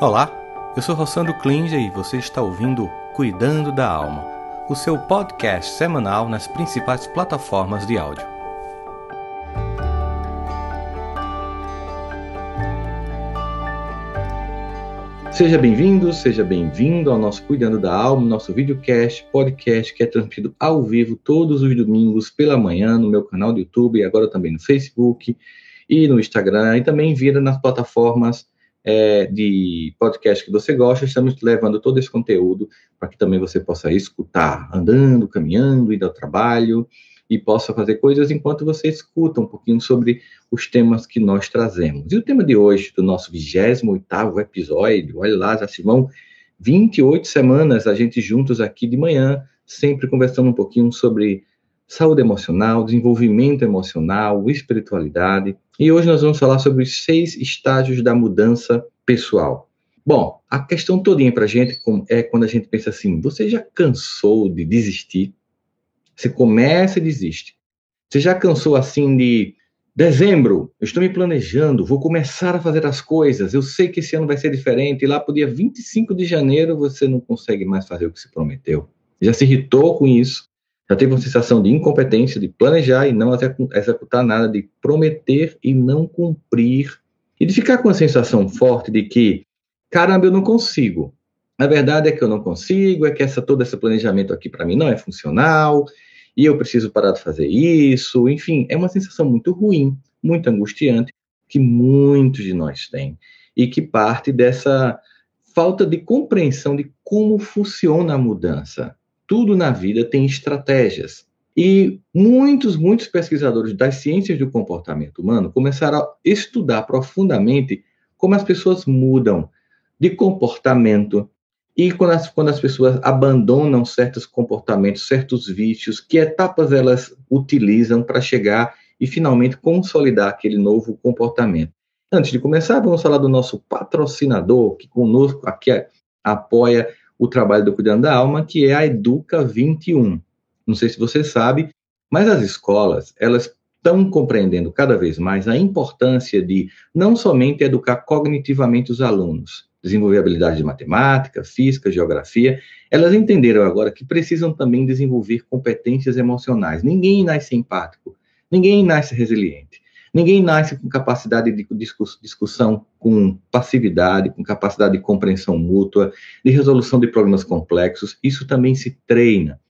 Olá, eu sou Rossandro Klinger e você está ouvindo Cuidando da Alma, o seu podcast semanal nas principais plataformas de áudio. Seja bem-vindo, seja bem-vindo ao nosso Cuidando da Alma, nosso videocast, podcast que é transmitido ao vivo todos os domingos pela manhã no meu canal do YouTube e agora também no Facebook e no Instagram e também vira nas plataformas é, de podcast que você gosta, estamos levando todo esse conteúdo para que também você possa escutar andando, caminhando, indo ao trabalho e possa fazer coisas enquanto você escuta um pouquinho sobre os temas que nós trazemos. E o tema de hoje, do nosso 28º episódio, olha lá, já se vão 28 semanas a gente juntos aqui de manhã, sempre conversando um pouquinho sobre saúde emocional, desenvolvimento emocional, espiritualidade. E hoje nós vamos falar sobre os seis estágios da mudança pessoal. Bom, a questão todinha para a gente é quando a gente pensa assim: você já cansou de desistir? Você começa e desiste. Você já cansou assim de dezembro, eu estou me planejando, vou começar a fazer as coisas, eu sei que esse ano vai ser diferente, e lá para o dia 25 de janeiro você não consegue mais fazer o que se prometeu. Já se irritou com isso, já teve uma sensação de incompetência, de planejar e não executar nada, de prometer e não cumprir, e de ficar com a sensação forte de que, caramba, eu não consigo. A verdade é que eu não consigo, é que essa, todo esse planejamento aqui para mim não é funcional, e eu preciso parar de fazer isso. Enfim, é uma sensação muito ruim, muito angustiante, que muitos de nós têm, e que parte dessa falta de compreensão de como funciona a mudança tudo na vida tem estratégias. E muitos, muitos pesquisadores das ciências do comportamento humano começaram a estudar profundamente como as pessoas mudam de comportamento e quando as, quando as pessoas abandonam certos comportamentos, certos vícios, que etapas elas utilizam para chegar e finalmente consolidar aquele novo comportamento. Antes de começar, vamos falar do nosso patrocinador, que conosco aqui apoia o trabalho do Cuidando da Alma, que é a Educa 21. Não sei se você sabe, mas as escolas, elas estão compreendendo cada vez mais a importância de não somente educar cognitivamente os alunos, desenvolver habilidades de matemática, física, geografia, elas entenderam agora que precisam também desenvolver competências emocionais. Ninguém nasce empático, ninguém nasce resiliente. Ninguém nasce com capacidade de discussão com passividade, com capacidade de compreensão mútua, de resolução de problemas complexos. Isso também se treina.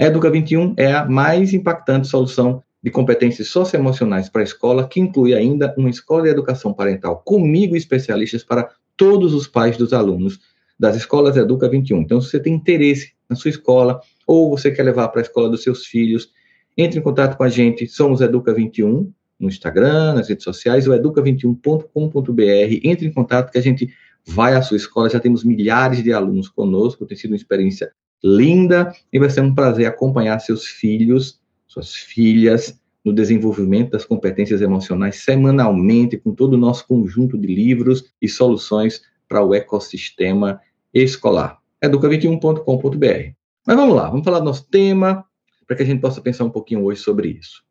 A Educa 21 é a mais impactante solução de competências socioemocionais para a escola, que inclui ainda uma escola de educação parental comigo e especialistas para todos os pais dos alunos das escolas Educa 21. Então, se você tem interesse na sua escola ou você quer levar para a escola dos seus filhos, entre em contato com a gente. Somos Educa 21 no Instagram, nas redes sociais, o educa21.com.br. Entre em contato que a gente vai à sua escola. Já temos milhares de alunos conosco, tem sido uma experiência linda e vai ser um prazer acompanhar seus filhos, suas filhas, no desenvolvimento das competências emocionais semanalmente, com todo o nosso conjunto de livros e soluções para o ecossistema escolar. educa21.com.br. Mas vamos lá, vamos falar do nosso tema, para que a gente possa pensar um pouquinho hoje sobre isso.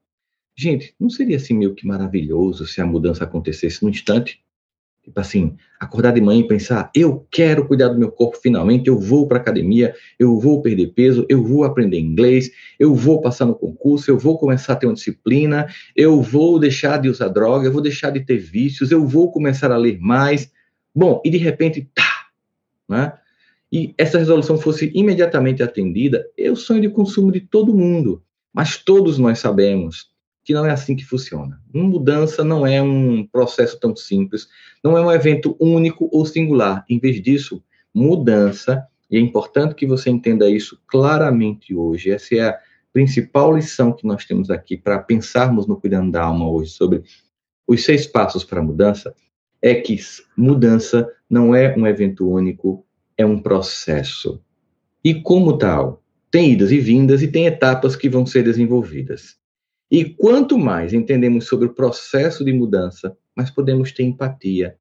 Gente, não seria assim meio que maravilhoso se a mudança acontecesse num instante? Tipo assim, acordar de manhã e pensar: eu quero cuidar do meu corpo finalmente, eu vou para academia, eu vou perder peso, eu vou aprender inglês, eu vou passar no concurso, eu vou começar a ter uma disciplina, eu vou deixar de usar droga, eu vou deixar de ter vícios, eu vou começar a ler mais. Bom, e de repente, tá, né? E essa resolução fosse imediatamente atendida, é o sonho de consumo de todo mundo. Mas todos nós sabemos que não é assim que funciona. Uma mudança não é um processo tão simples, não é um evento único ou singular. Em vez disso, mudança, e é importante que você entenda isso claramente hoje, essa é a principal lição que nós temos aqui para pensarmos no Cuidando da Alma hoje sobre os seis passos para a mudança, é que mudança não é um evento único, é um processo. E como tal, tem idas e vindas e tem etapas que vão ser desenvolvidas. E quanto mais entendemos sobre o processo de mudança, mais podemos ter empatia,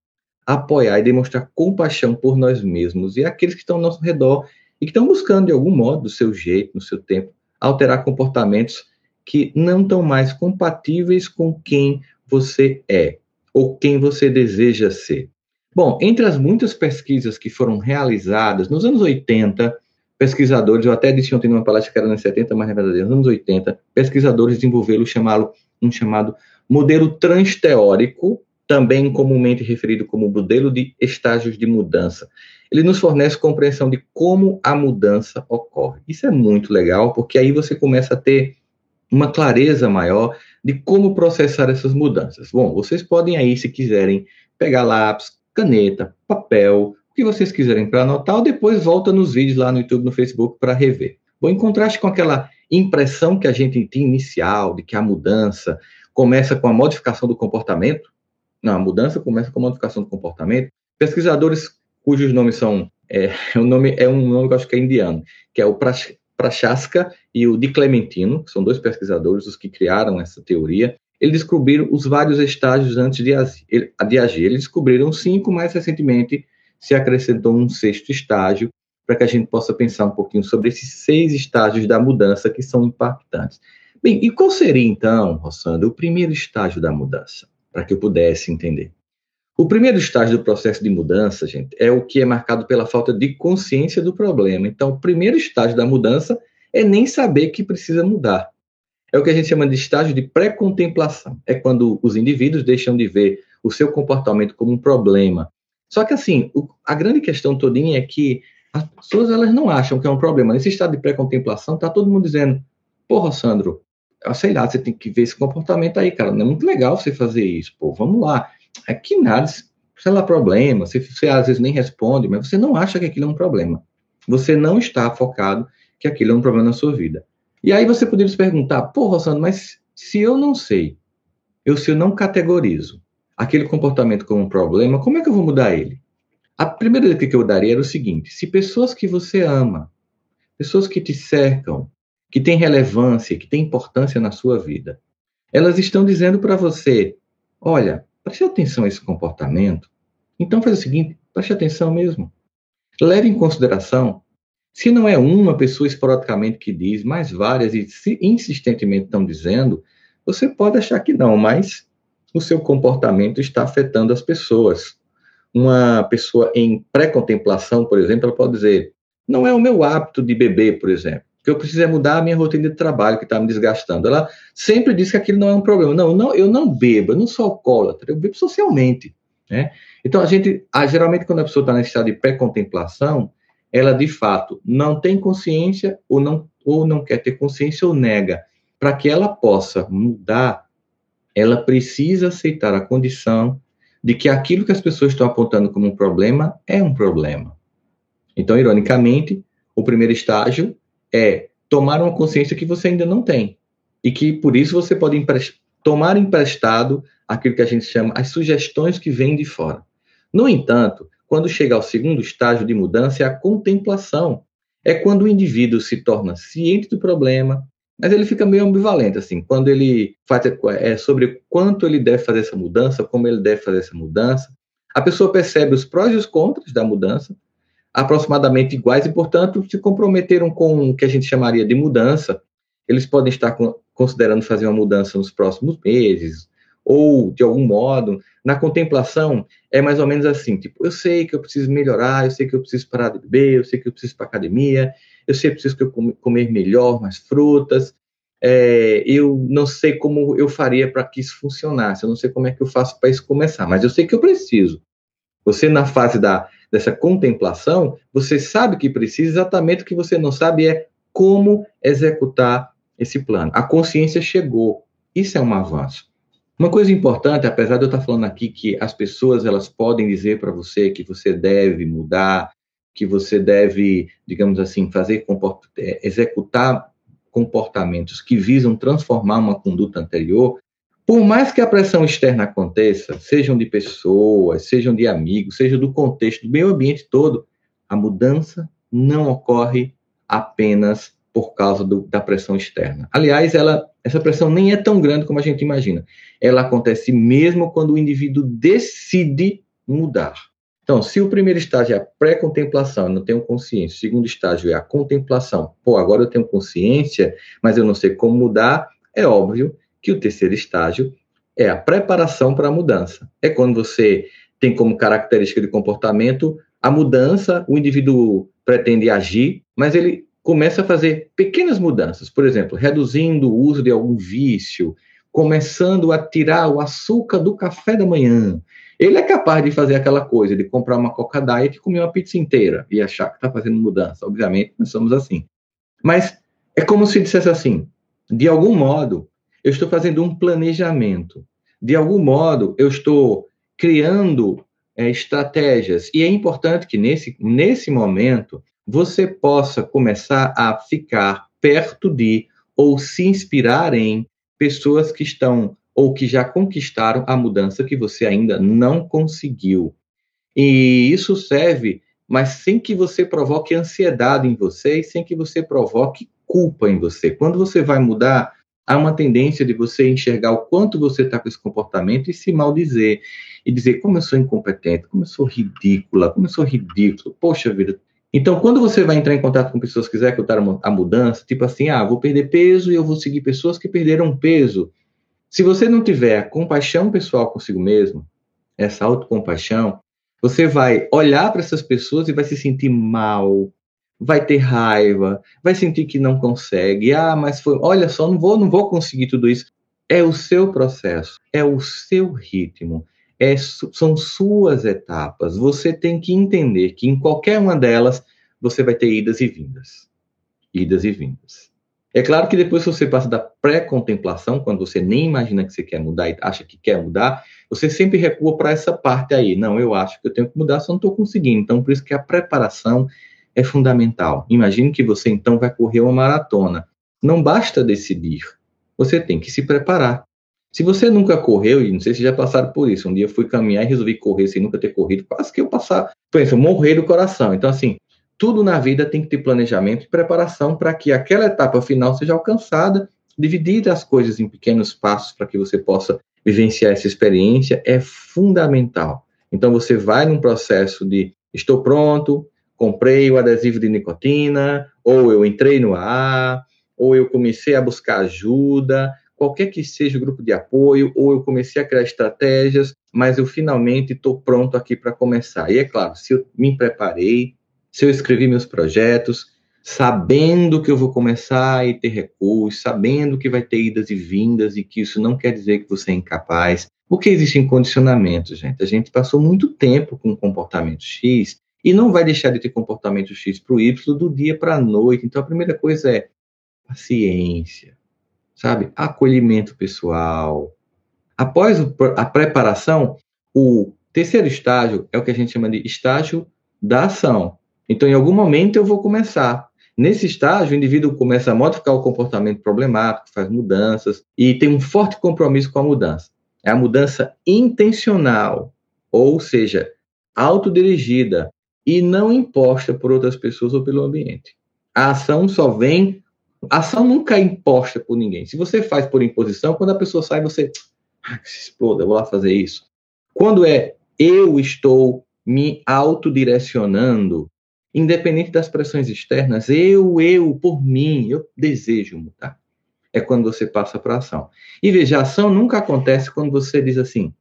apoiar e demonstrar compaixão por nós mesmos e aqueles que estão ao nosso redor e que estão buscando, de algum modo, do seu jeito, no seu tempo, alterar comportamentos que não estão mais compatíveis com quem você é ou quem você deseja ser. Bom, entre as muitas pesquisas que foram realizadas nos anos 80, pesquisadores, eu até disse ontem numa palestra que era nos 70, mas na verdade nos anos 80, pesquisadores desenvolveram chamado, um chamado modelo transteórico, também comumente referido como modelo de estágios de mudança. Ele nos fornece compreensão de como a mudança ocorre. Isso é muito legal, porque aí você começa a ter uma clareza maior de como processar essas mudanças. Bom, vocês podem aí, se quiserem, pegar lápis, caneta, papel, que vocês quiserem para anotar, ou depois volta nos vídeos lá no YouTube, no Facebook para rever. Bom, em contraste com aquela impressão que a gente tinha inicial de que a mudança começa com a modificação do comportamento, não, a mudança começa com a modificação do comportamento. Pesquisadores cujos nomes são é, o nome é um nome que eu acho que é indiano, que é o Prachaska e o Di Clementino, que são dois pesquisadores os que criaram essa teoria. Eles descobriram os vários estágios antes de, de agir. Eles descobriram cinco, mais recentemente se acrescentou um sexto estágio, para que a gente possa pensar um pouquinho sobre esses seis estágios da mudança que são impactantes. Bem, e qual seria então, Rossandro, o primeiro estágio da mudança, para que eu pudesse entender? O primeiro estágio do processo de mudança, gente, é o que é marcado pela falta de consciência do problema. Então, o primeiro estágio da mudança é nem saber que precisa mudar. É o que a gente chama de estágio de pré-contemplação. É quando os indivíduos deixam de ver o seu comportamento como um problema. Só que, assim, o, a grande questão todinha é que as pessoas elas não acham que é um problema. Nesse estado de pré-contemplação, está todo mundo dizendo: Porra, Sandro, sei lá, você tem que ver esse comportamento aí, cara. Não é muito legal você fazer isso, pô, vamos lá é que nada, sei lá, problema, você, você às vezes nem responde, mas você não acha que aquilo é um problema. Você não está focado que aquilo é um problema na sua vida. E aí você poderia se perguntar, pô, Rosando, mas se eu não sei, eu se eu não categorizo aquele comportamento como um problema, como é que eu vou mudar ele? A primeira dica que eu daria era o seguinte: se pessoas que você ama, pessoas que te cercam, que têm relevância, que têm importância na sua vida, elas estão dizendo para você: olha, Preste atenção a esse comportamento. Então faz o seguinte, preste atenção mesmo. Leve em consideração, se não é uma pessoa esporadicamente que diz, mas várias e insistentemente estão dizendo, você pode achar que não, mas o seu comportamento está afetando as pessoas. Uma pessoa em pré-contemplação, por exemplo, ela pode dizer: não é o meu hábito de beber, por exemplo que eu preciso é mudar a minha rotina de trabalho que está me desgastando. Ela sempre diz que aquilo não é um problema. Não, não eu não bebo, eu não sou alcoólatra, eu bebo socialmente. Né? Então, a gente, a, geralmente, quando a pessoa está nesse estado de pré-contemplação, ela de fato não tem consciência ou não, ou não quer ter consciência ou nega. Para que ela possa mudar, ela precisa aceitar a condição de que aquilo que as pessoas estão apontando como um problema é um problema. Então, ironicamente, o primeiro estágio é tomar uma consciência que você ainda não tem. E que por isso você pode tomar emprestado aquilo que a gente chama as sugestões que vêm de fora. No entanto, quando chega ao segundo estágio de mudança, é a contemplação. É quando o indivíduo se torna ciente do problema, mas ele fica meio ambivalente, assim, quando ele faz é, sobre quanto ele deve fazer essa mudança, como ele deve fazer essa mudança. A pessoa percebe os prós e os contras da mudança, aproximadamente iguais e, portanto, se comprometeram com o que a gente chamaria de mudança. Eles podem estar considerando fazer uma mudança nos próximos meses, ou de algum modo, na contemplação, é mais ou menos assim: tipo, eu sei que eu preciso melhorar, eu sei que eu preciso parar de beber, eu sei que eu preciso ir para academia, eu sei que eu preciso comer melhor, mais frutas. É, eu não sei como eu faria para que isso funcionasse, eu não sei como é que eu faço para isso começar, mas eu sei que eu preciso. Você, na fase da dessa contemplação, você sabe que precisa, exatamente o que você não sabe é como executar esse plano. A consciência chegou. Isso é um avanço. Uma coisa importante, apesar de eu estar falando aqui que as pessoas elas podem dizer para você que você deve mudar, que você deve, digamos assim, fazer é, executar comportamentos que visam transformar uma conduta anterior, por mais que a pressão externa aconteça, sejam de pessoas, sejam de amigos, seja do contexto, do meio ambiente todo, a mudança não ocorre apenas por causa do, da pressão externa. Aliás, ela, essa pressão nem é tão grande como a gente imagina. Ela acontece mesmo quando o indivíduo decide mudar. Então, se o primeiro estágio é a pré-contemplação, eu não tenho consciência, o segundo estágio é a contemplação, pô, agora eu tenho consciência, mas eu não sei como mudar, é óbvio que o terceiro estágio é a preparação para a mudança. É quando você tem como característica de comportamento a mudança, o indivíduo pretende agir, mas ele começa a fazer pequenas mudanças, por exemplo, reduzindo o uso de algum vício, começando a tirar o açúcar do café da manhã. Ele é capaz de fazer aquela coisa, de comprar uma Coca Diet e comer uma pizza inteira e achar que está fazendo mudança. Obviamente, nós somos assim. Mas é como se dissesse assim: de algum modo, eu estou fazendo um planejamento. De algum modo, eu estou criando é, estratégias. E é importante que nesse, nesse momento você possa começar a ficar perto de ou se inspirar em pessoas que estão ou que já conquistaram a mudança que você ainda não conseguiu. E isso serve, mas sem que você provoque ansiedade em você e sem que você provoque culpa em você. Quando você vai mudar, há uma tendência de você enxergar o quanto você está com esse comportamento e se maldizer. E dizer como eu sou incompetente, como eu sou ridícula, como eu sou ridículo. Poxa vida, então, quando você vai entrar em contato com pessoas que quiserem executar a mudança, tipo assim, ah, vou perder peso e eu vou seguir pessoas que perderam peso. Se você não tiver compaixão pessoal consigo mesmo, essa autocompaixão, você vai olhar para essas pessoas e vai se sentir mal, vai ter raiva, vai sentir que não consegue. Ah, mas foi, olha só, não vou, não vou conseguir tudo isso. É o seu processo, é o seu ritmo, é, são suas etapas. Você tem que entender que em qualquer uma delas você vai ter idas e vindas. Idas e vindas. É claro que depois que você passa da pré-contemplação, quando você nem imagina que você quer mudar e acha que quer mudar, você sempre recua para essa parte aí. Não, eu acho que eu tenho que mudar, só não estou conseguindo. Então, por isso que a preparação é fundamental. Imagine que você então vai correr uma maratona. Não basta decidir, você tem que se preparar. Se você nunca correu, e não sei se já passaram por isso, um dia eu fui caminhar e resolvi correr sem nunca ter corrido, quase que eu passar, pensa, morrer do coração. Então, assim, tudo na vida tem que ter planejamento e preparação para que aquela etapa final seja alcançada. Dividir as coisas em pequenos passos para que você possa vivenciar essa experiência é fundamental. Então, você vai num processo de estou pronto, comprei o adesivo de nicotina, ou eu entrei no ar, ou eu comecei a buscar ajuda, qualquer que seja o grupo de apoio, ou eu comecei a criar estratégias, mas eu finalmente estou pronto aqui para começar. E é claro, se eu me preparei, se eu escrevi meus projetos, sabendo que eu vou começar e ter recursos, sabendo que vai ter idas e vindas e que isso não quer dizer que você é incapaz, porque existem condicionamentos, gente. A gente passou muito tempo com comportamento X e não vai deixar de ter comportamento X para o Y do dia para a noite. Então, a primeira coisa é paciência, sabe? Acolhimento pessoal. Após a preparação, o terceiro estágio é o que a gente chama de estágio da ação. Então, em algum momento eu vou começar. Nesse estágio, o indivíduo começa a modificar o comportamento problemático, faz mudanças e tem um forte compromisso com a mudança. É a mudança intencional, ou seja, autodirigida e não imposta por outras pessoas ou pelo ambiente. A ação só vem ação nunca é imposta por ninguém. Se você faz por imposição, quando a pessoa sai, você ah, se exploda, vou lá fazer isso. Quando é eu estou me autodirecionando, independente das pressões externas, eu, eu, por mim, eu desejo mudar. É quando você passa para ação. E veja, a ação nunca acontece quando você diz assim: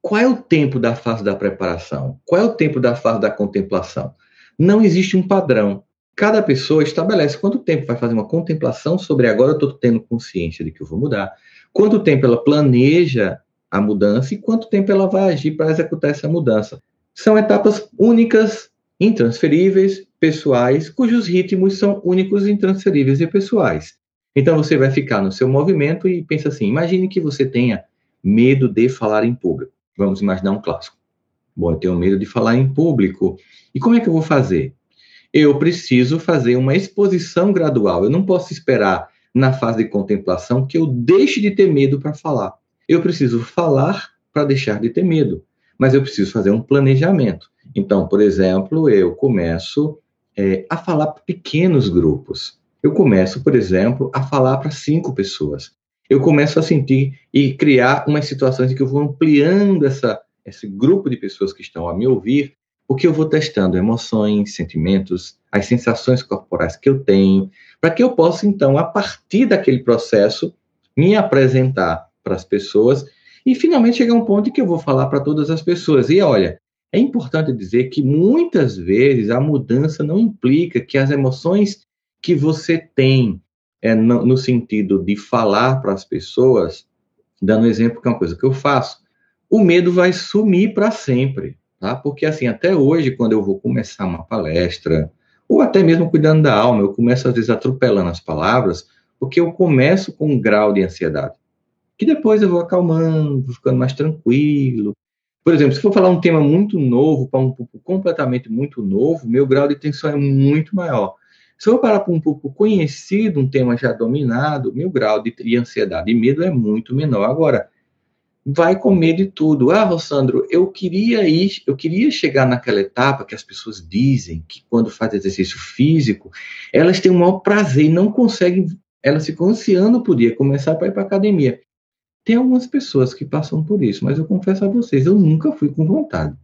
qual é o tempo da fase da preparação? Qual é o tempo da fase da contemplação? Não existe um padrão cada pessoa estabelece quanto tempo vai fazer uma contemplação sobre agora eu estou tendo consciência de que eu vou mudar, quanto tempo ela planeja a mudança e quanto tempo ela vai agir para executar essa mudança. São etapas únicas, intransferíveis, pessoais, cujos ritmos são únicos, intransferíveis e pessoais. Então você vai ficar no seu movimento e pensa assim: imagine que você tenha medo de falar em público. Vamos imaginar um clássico. Bom, eu tenho medo de falar em público. E como é que eu vou fazer? Eu preciso fazer uma exposição gradual. Eu não posso esperar na fase de contemplação que eu deixe de ter medo para falar. Eu preciso falar para deixar de ter medo, mas eu preciso fazer um planejamento. Então, por exemplo, eu começo é, a falar para pequenos grupos. Eu começo, por exemplo, a falar para cinco pessoas. Eu começo a sentir e criar umas situações em que eu vou ampliando essa, esse grupo de pessoas que estão a me ouvir porque eu vou testando emoções, sentimentos, as sensações corporais que eu tenho, para que eu possa, então, a partir daquele processo, me apresentar para as pessoas e finalmente chegar a um ponto em que eu vou falar para todas as pessoas. E olha, é importante dizer que muitas vezes a mudança não implica que as emoções que você tem é, no, no sentido de falar para as pessoas, dando um exemplo que é uma coisa que eu faço, o medo vai sumir para sempre, tá? Porque assim, até hoje, quando eu vou começar uma palestra, ou até mesmo cuidando da alma, eu começo às vezes atropelando as palavras, porque eu começo com um grau de ansiedade, que depois eu vou acalmando, vou ficando mais tranquilo. Por exemplo, se for falar um tema muito novo, para um público completamente muito novo, meu grau de tensão é muito maior. Se eu parar para um público conhecido, um tema já dominado, meu grau de ansiedade e medo é muito menor. Agora, vai com medo de tudo. Ah, Rossandro, eu queria ir, eu queria chegar naquela etapa que as pessoas dizem que quando fazem exercício físico, elas têm o maior prazer e não conseguem, elas ficam ansiando por dia começar para ir para academia. Tem algumas pessoas que passam por isso, mas eu confesso a vocês, eu nunca fui com vontade.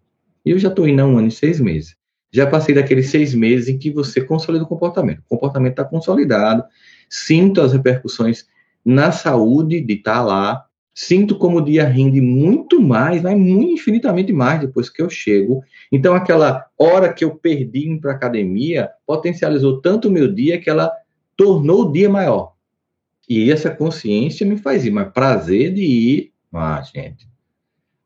Eu já estou indo há um ano e seis meses já passei daqueles seis meses em que você consolida o comportamento. O comportamento está consolidado, sinto as repercussões na saúde de estar tá lá, sinto como o dia rende muito mais, mas muito infinitamente mais depois que eu chego. Então, aquela hora que eu perdi indo para a academia potencializou tanto o meu dia que ela tornou o dia maior. E essa consciência me faz ir, mas prazer de ir. Ah, gente,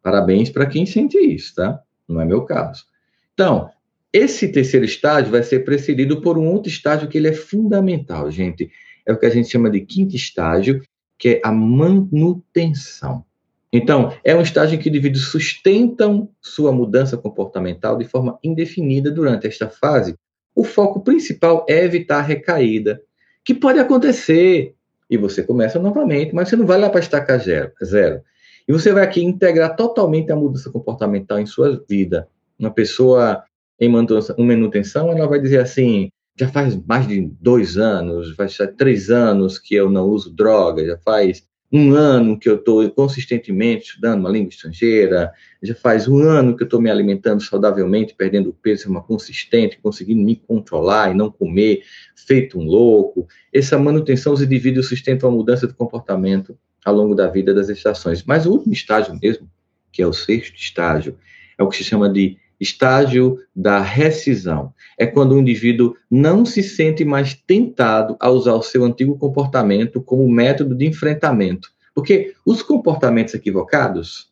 parabéns para quem sente isso, tá? Não é meu caso. Então, esse terceiro estágio vai ser precedido por um outro estágio que ele é fundamental, gente. É o que a gente chama de quinto estágio, que é a manutenção. Então, é um estágio em que indivíduos sustentam sua mudança comportamental de forma indefinida durante esta fase. O foco principal é evitar a recaída, que pode acontecer, e você começa novamente, mas você não vai lá para estacar zero. E você vai aqui integrar totalmente a mudança comportamental em sua vida. Uma pessoa em manutenção, ela vai dizer assim: já faz mais de dois anos, faz três anos que eu não uso droga, já faz um ano que eu estou consistentemente estudando uma língua estrangeira, já faz um ano que eu estou me alimentando saudavelmente, perdendo peso de forma consistente, conseguindo me controlar e não comer, feito um louco. Essa manutenção, os indivíduos sustentam a mudança de comportamento ao longo da vida das estações. Mas o último estágio mesmo, que é o sexto estágio, é o que se chama de Estágio da rescisão é quando o indivíduo não se sente mais tentado a usar o seu antigo comportamento como método de enfrentamento. Porque os comportamentos equivocados,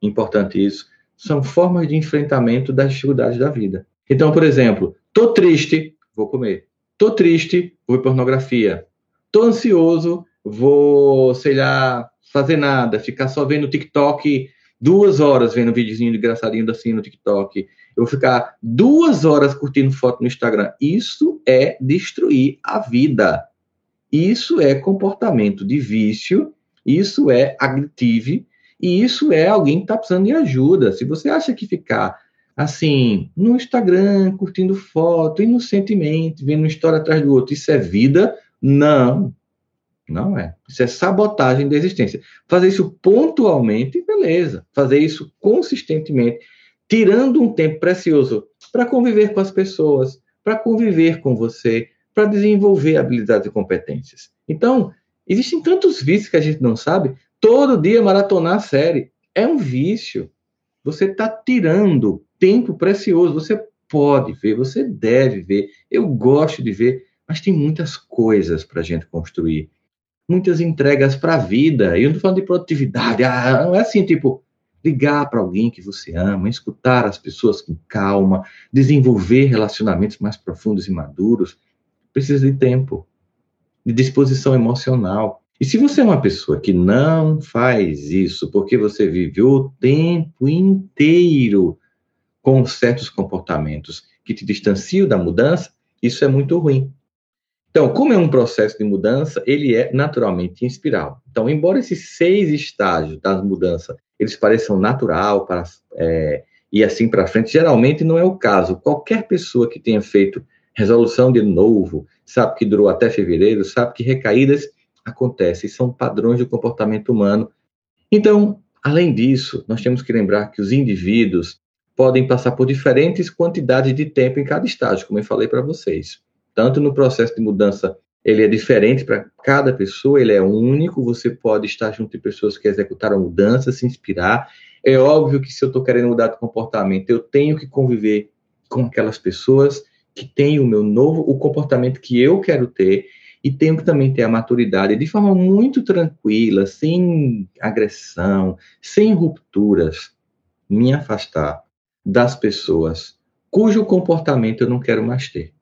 importante isso, são formas de enfrentamento das dificuldades da vida. Então, por exemplo, tô triste, vou comer. Tô triste, vou ver pornografia. Tô ansioso, vou, sei lá, fazer nada, ficar só vendo TikTok duas horas vendo um videozinho engraçadinho assim no TikTok, eu vou ficar duas horas curtindo foto no Instagram. Isso é destruir a vida. Isso é comportamento de vício, isso é agressivo, e isso é alguém que está precisando de ajuda. Se você acha que ficar assim, no Instagram, curtindo foto, inocentemente, vendo uma história atrás do outro, isso é vida? Não, não é. Isso é sabotagem da existência. Fazer isso pontualmente, beleza. Fazer isso consistentemente, tirando um tempo precioso para conviver com as pessoas, para conviver com você, para desenvolver habilidades e competências. Então, existem tantos vícios que a gente não sabe. Todo dia maratonar a série é um vício. Você está tirando tempo precioso. Você pode ver, você deve ver. Eu gosto de ver, mas tem muitas coisas para a gente construir muitas entregas para a vida. E eu não estou falando de produtividade, ah, não é assim, tipo, ligar para alguém que você ama, escutar as pessoas com calma, desenvolver relacionamentos mais profundos e maduros, precisa de tempo, de disposição emocional. E se você é uma pessoa que não faz isso porque você vive o tempo inteiro com certos comportamentos que te distanciam da mudança, isso é muito ruim. Então, como é um processo de mudança, ele é naturalmente inspiral. Então, embora esses seis estágios da mudança eles pareçam natural para é, e assim para frente, geralmente não é o caso. Qualquer pessoa que tenha feito resolução de novo, sabe que durou até fevereiro, sabe que recaídas acontecem, são padrões de comportamento humano. Então, além disso, nós temos que lembrar que os indivíduos podem passar por diferentes quantidades de tempo em cada estágio, como eu falei para vocês tanto no processo de mudança ele é diferente para cada pessoa, ele é único, você pode estar junto de pessoas que executaram mudanças, se inspirar. É óbvio que se eu estou querendo mudar de comportamento, eu tenho que conviver com aquelas pessoas que têm o meu novo, o comportamento que eu quero ter, e tenho que também ter a maturidade de forma muito tranquila, sem agressão, sem rupturas, me afastar das pessoas cujo comportamento eu não quero mais ter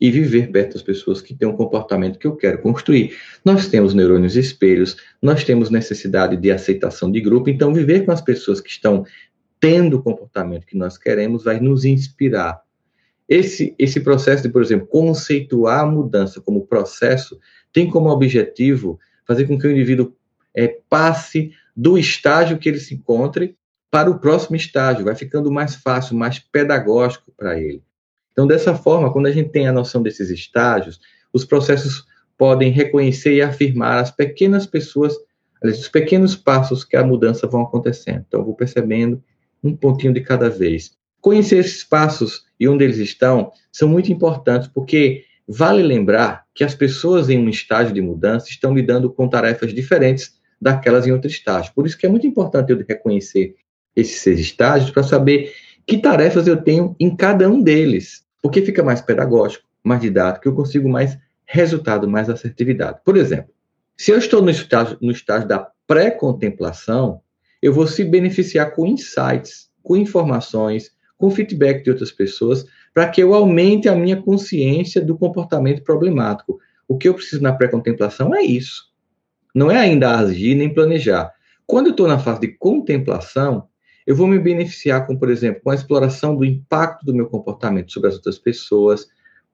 e viver perto das pessoas que têm um comportamento que eu quero construir. Nós temos neurônios espelhos, nós temos necessidade de aceitação de grupo, então viver com as pessoas que estão tendo o comportamento que nós queremos vai nos inspirar. Esse, esse processo de, por exemplo, conceituar a mudança como processo tem como objetivo fazer com que o indivíduo é, passe do estágio que ele se encontre para o próximo estágio, vai ficando mais fácil, mais pedagógico para ele. Então, dessa forma, quando a gente tem a noção desses estágios, os processos podem reconhecer e afirmar as pequenas pessoas, os pequenos passos que a mudança vão acontecendo. Então, eu vou percebendo um pontinho de cada vez. Conhecer esses passos e onde eles estão são muito importantes, porque vale lembrar que as pessoas em um estágio de mudança estão lidando com tarefas diferentes daquelas em outro estágio. Por isso que é muito importante eu reconhecer esses seis estágios para saber que tarefas eu tenho em cada um deles, porque fica mais pedagógico, mais didático, eu consigo mais resultado, mais assertividade. Por exemplo, se eu estou no estágio, no estágio da pré-contemplação, eu vou se beneficiar com insights, com informações, com feedback de outras pessoas, para que eu aumente a minha consciência do comportamento problemático. O que eu preciso na pré-contemplação é isso. Não é ainda agir nem planejar. Quando eu estou na fase de contemplação, eu vou me beneficiar com, por exemplo, com a exploração do impacto do meu comportamento sobre as outras pessoas.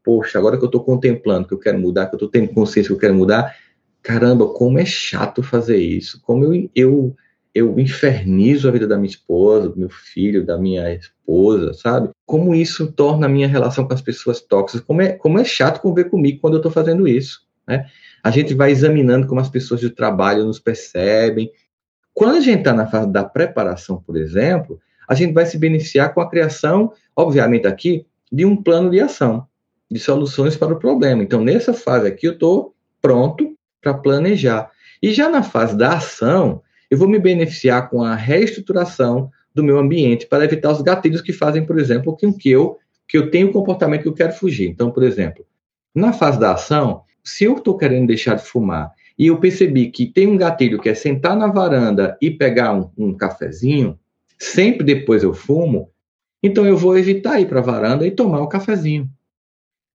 Poxa, agora que eu estou contemplando que eu quero mudar, que eu estou tendo consciência que eu quero mudar, caramba, como é chato fazer isso, como eu, eu, eu infernizo a vida da minha esposa, do meu filho, da minha esposa, sabe? Como isso torna a minha relação com as pessoas tóxicas, como é, como é chato conviver comigo quando eu estou fazendo isso, né? A gente vai examinando como as pessoas do trabalho nos percebem, quando a gente está na fase da preparação, por exemplo, a gente vai se beneficiar com a criação, obviamente aqui, de um plano de ação, de soluções para o problema. Então, nessa fase aqui, eu estou pronto para planejar. E já na fase da ação, eu vou me beneficiar com a reestruturação do meu ambiente para evitar os gatilhos que fazem, por exemplo, com que eu, que eu tenho o comportamento que eu quero fugir. Então, por exemplo, na fase da ação, se eu estou querendo deixar de fumar e eu percebi que tem um gatilho que é sentar na varanda e pegar um, um cafezinho, sempre depois eu fumo, então eu vou evitar ir para a varanda e tomar o um cafezinho.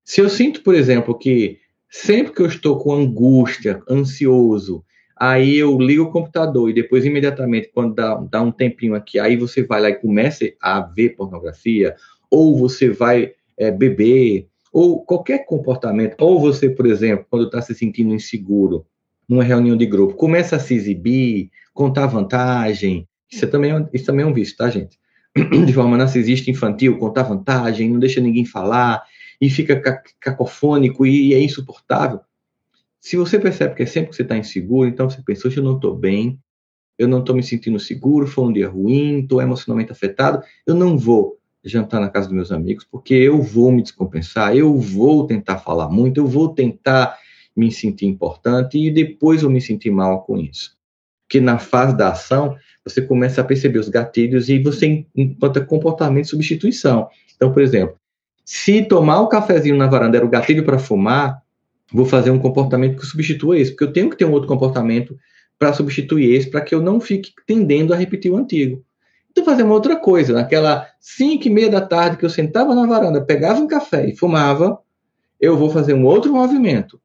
Se eu sinto, por exemplo, que sempre que eu estou com angústia, ansioso, aí eu ligo o computador e depois imediatamente, quando dá, dá um tempinho aqui, aí você vai lá e começa a ver pornografia, ou você vai é, beber, ou qualquer comportamento, ou você, por exemplo, quando está se sentindo inseguro, numa reunião de grupo, começa a se exibir, contar vantagem. Isso, é também, isso também é um vício, tá, gente? De forma narcisista infantil, contar vantagem, não deixa ninguém falar, e fica cacofônico e é insuportável. Se você percebe que é sempre que você está inseguro, então você pensa, hoje eu não estou bem, eu não estou me sentindo seguro, foi um dia ruim, estou emocionalmente afetado, eu não vou jantar na casa dos meus amigos, porque eu vou me descompensar, eu vou tentar falar muito, eu vou tentar me sentir importante e depois eu me sentir mal com isso. Porque na fase da ação, você começa a perceber os gatilhos e você encontra comportamento de substituição. Então, por exemplo, se tomar o cafezinho na varanda era o gatilho para fumar, vou fazer um comportamento que substitua esse, porque eu tenho que ter um outro comportamento para substituir esse, para que eu não fique tendendo a repetir o antigo. Então, fazer uma outra coisa. Naquela 5 e meia da tarde que eu sentava na varanda, pegava um café e fumava, eu vou fazer um outro movimento.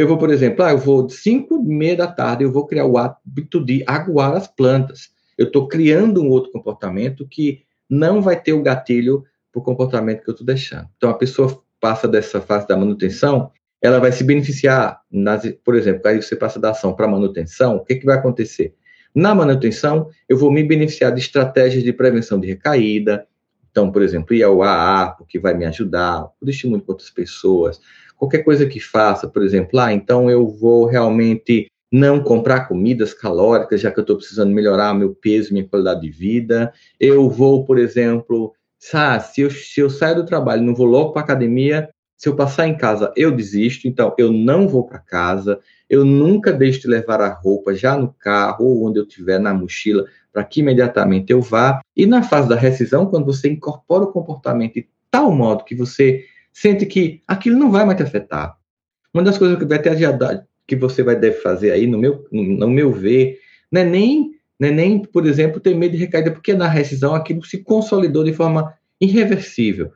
Eu vou, por exemplo, ah, eu vou de 5 e meia da tarde, eu vou criar o hábito de aguar as plantas. Eu estou criando um outro comportamento que não vai ter o gatilho para o comportamento que eu estou deixando. Então, a pessoa passa dessa fase da manutenção, ela vai se beneficiar, nas, por exemplo, aí você passa da ação para manutenção, o que, que vai acontecer? Na manutenção, eu vou me beneficiar de estratégias de prevenção de recaída, então, por exemplo, ir ao AA, porque vai me ajudar, vou muito com outras pessoas, qualquer coisa que faça, por exemplo, ah, então eu vou realmente não comprar comidas calóricas, já que eu estou precisando melhorar meu peso, minha qualidade de vida. Eu vou, por exemplo, sabe, se eu, se eu saio do trabalho não vou logo para academia, Se eu passar em casa, eu desisto, então eu não vou para casa, eu nunca deixo de levar a roupa já no carro ou onde eu estiver na mochila, para que imediatamente eu vá. E na fase da rescisão, quando você incorpora o comportamento de tal modo que você sente que aquilo não vai mais te afetar. Uma das coisas que vai ter que você vai deve fazer aí, no meu, no meu ver, não é nem, não é nem, por exemplo, ter medo de recaída, porque na rescisão aquilo se consolidou de forma irreversível.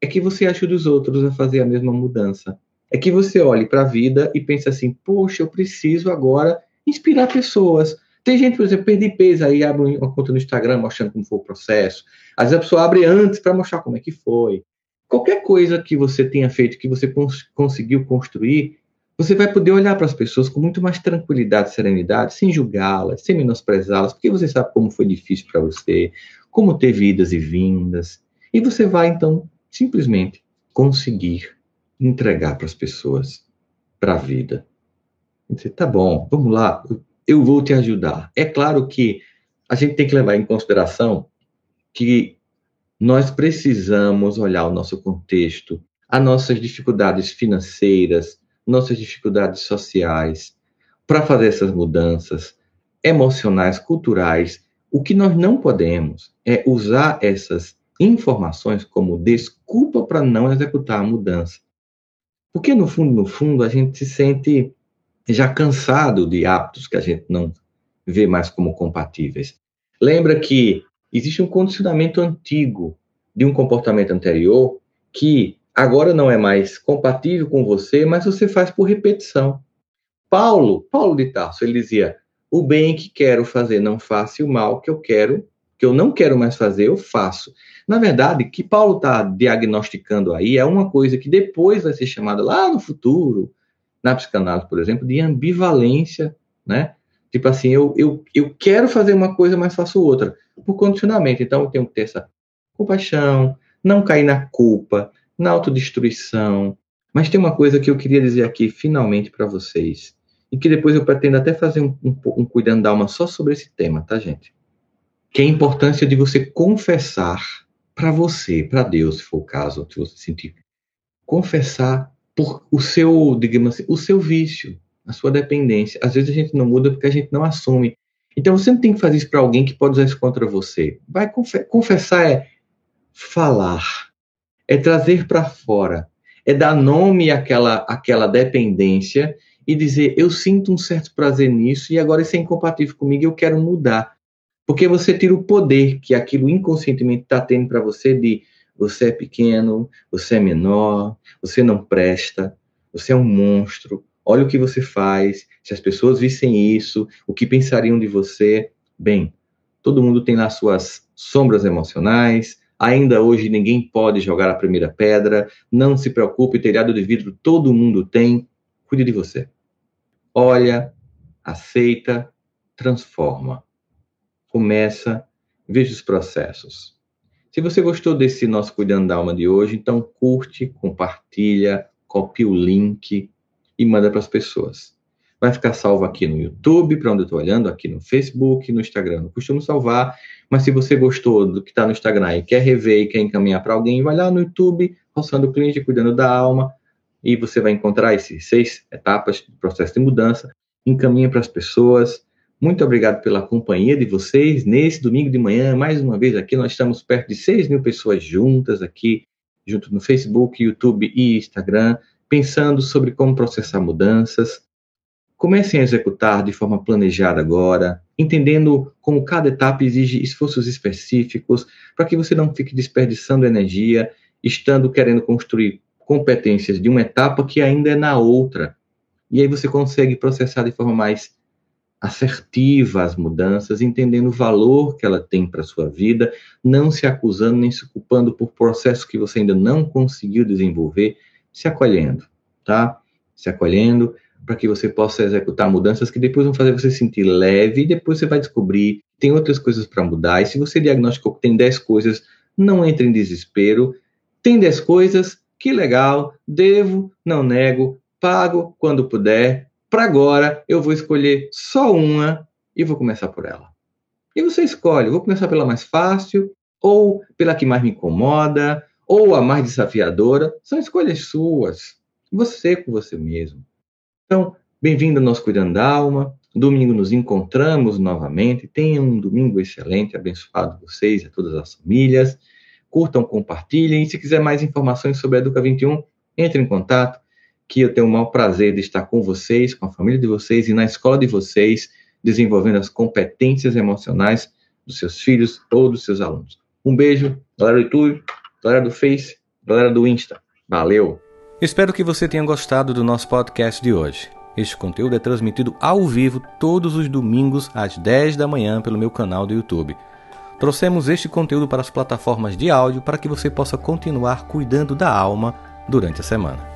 É que você ajude os outros a fazer a mesma mudança. É que você olhe para a vida e pense assim: poxa, eu preciso agora inspirar pessoas. Tem gente, por exemplo, perder peso, aí abre uma conta no Instagram mostrando como foi o processo. Às vezes a pessoa abre antes para mostrar como é que foi. Qualquer coisa que você tenha feito, que você cons conseguiu construir, você vai poder olhar para as pessoas com muito mais tranquilidade serenidade, sem julgá-las, sem menosprezá-las, porque você sabe como foi difícil para você, como teve idas e vindas. E você vai, então, simplesmente conseguir entregar para as pessoas, para a vida. Você, tá bom, vamos lá, eu vou te ajudar. É claro que a gente tem que levar em consideração que nós precisamos olhar o nosso contexto, as nossas dificuldades financeiras, nossas dificuldades sociais, para fazer essas mudanças emocionais, culturais. O que nós não podemos é usar essas informações como desculpa para não executar a mudança. Porque, no fundo, no fundo, a gente se sente já cansado de hábitos que a gente não vê mais como compatíveis. Lembra que existe um condicionamento antigo de um comportamento anterior que agora não é mais compatível com você, mas você faz por repetição. Paulo, Paulo de Tarso, ele dizia: "O bem que quero fazer não faça, e o mal que eu quero, que eu não quero mais fazer, eu faço". Na verdade, que Paulo está diagnosticando aí é uma coisa que depois vai ser chamada lá no futuro, na psicanálise, por exemplo, de ambivalência, né? Tipo assim, eu, eu, eu quero fazer uma coisa, mas faço outra, por condicionamento. Então, eu tenho que ter essa compaixão, não cair na culpa, na autodestruição. Mas tem uma coisa que eu queria dizer aqui, finalmente, para vocês, e que depois eu pretendo até fazer um, um, um cuidando da alma só sobre esse tema, tá, gente? Que é a importância de você confessar para você, para Deus, se for o caso, se você sentir, confessar por o seu, digamos assim, o seu vício, a sua dependência. Às vezes a gente não muda porque a gente não assume. Então você não tem que fazer isso para alguém que pode usar isso contra você. Vai confessar é falar, é trazer para fora, é dar nome àquela, àquela dependência e dizer eu sinto um certo prazer nisso e agora isso é incompatível comigo, eu quero mudar. Porque você tira o poder que aquilo inconscientemente está tendo para você de você é pequeno, você é menor, você não presta, você é um monstro. Olha o que você faz. Se as pessoas vissem isso, o que pensariam de você? Bem, todo mundo tem lá suas sombras emocionais. Ainda hoje ninguém pode jogar a primeira pedra. Não se preocupe, telhado de vidro todo mundo tem. Cuide de você. Olha, aceita, transforma. Começa, veja os processos. Se você gostou desse nosso Cuidando da Alma de hoje, então curte, compartilha, copia o link e manda para as pessoas. Vai ficar salvo aqui no YouTube, para onde eu estou olhando, aqui no Facebook, no Instagram. Não costumo salvar, mas se você gostou do que está no Instagram e quer rever e quer encaminhar para alguém, vai lá no YouTube, Roçando o Cliente, Cuidando da Alma, e você vai encontrar essas seis etapas do processo de mudança. Encaminha para as pessoas muito obrigado pela companhia de vocês nesse domingo de manhã. Mais uma vez aqui, nós estamos perto de 6 mil pessoas juntas aqui, junto no Facebook, YouTube e Instagram, pensando sobre como processar mudanças. Comecem a executar de forma planejada agora, entendendo como cada etapa exige esforços específicos, para que você não fique desperdiçando energia, estando querendo construir competências de uma etapa que ainda é na outra. E aí você consegue processar de forma mais assertiva às mudanças, entendendo o valor que ela tem para a sua vida, não se acusando nem se culpando por processos que você ainda não conseguiu desenvolver, se acolhendo, tá? Se acolhendo para que você possa executar mudanças que depois vão fazer você sentir leve e depois você vai descobrir tem outras coisas para mudar. E se você diagnosticou que tem 10 coisas, não entre em desespero. Tem 10 coisas, que legal, devo, não nego, pago quando puder, para agora, eu vou escolher só uma e vou começar por ela. E você escolhe, vou começar pela mais fácil, ou pela que mais me incomoda, ou a mais desafiadora, são escolhas suas. Você com você mesmo. Então, bem-vindo ao nosso Cuidando da Alma. Domingo nos encontramos novamente. Tenham um domingo excelente, abençoado vocês e a todas as famílias. Curtam, compartilhem. E se quiser mais informações sobre a Educa 21, entre em contato, que eu tenho o maior prazer de estar com vocês, com a família de vocês e na escola de vocês, desenvolvendo as competências emocionais dos seus filhos ou dos seus alunos. Um beijo, galera do YouTube, galera do Face, galera do Insta. Valeu! Espero que você tenha gostado do nosso podcast de hoje. Este conteúdo é transmitido ao vivo todos os domingos às 10 da manhã pelo meu canal do YouTube. Trouxemos este conteúdo para as plataformas de áudio para que você possa continuar cuidando da alma durante a semana.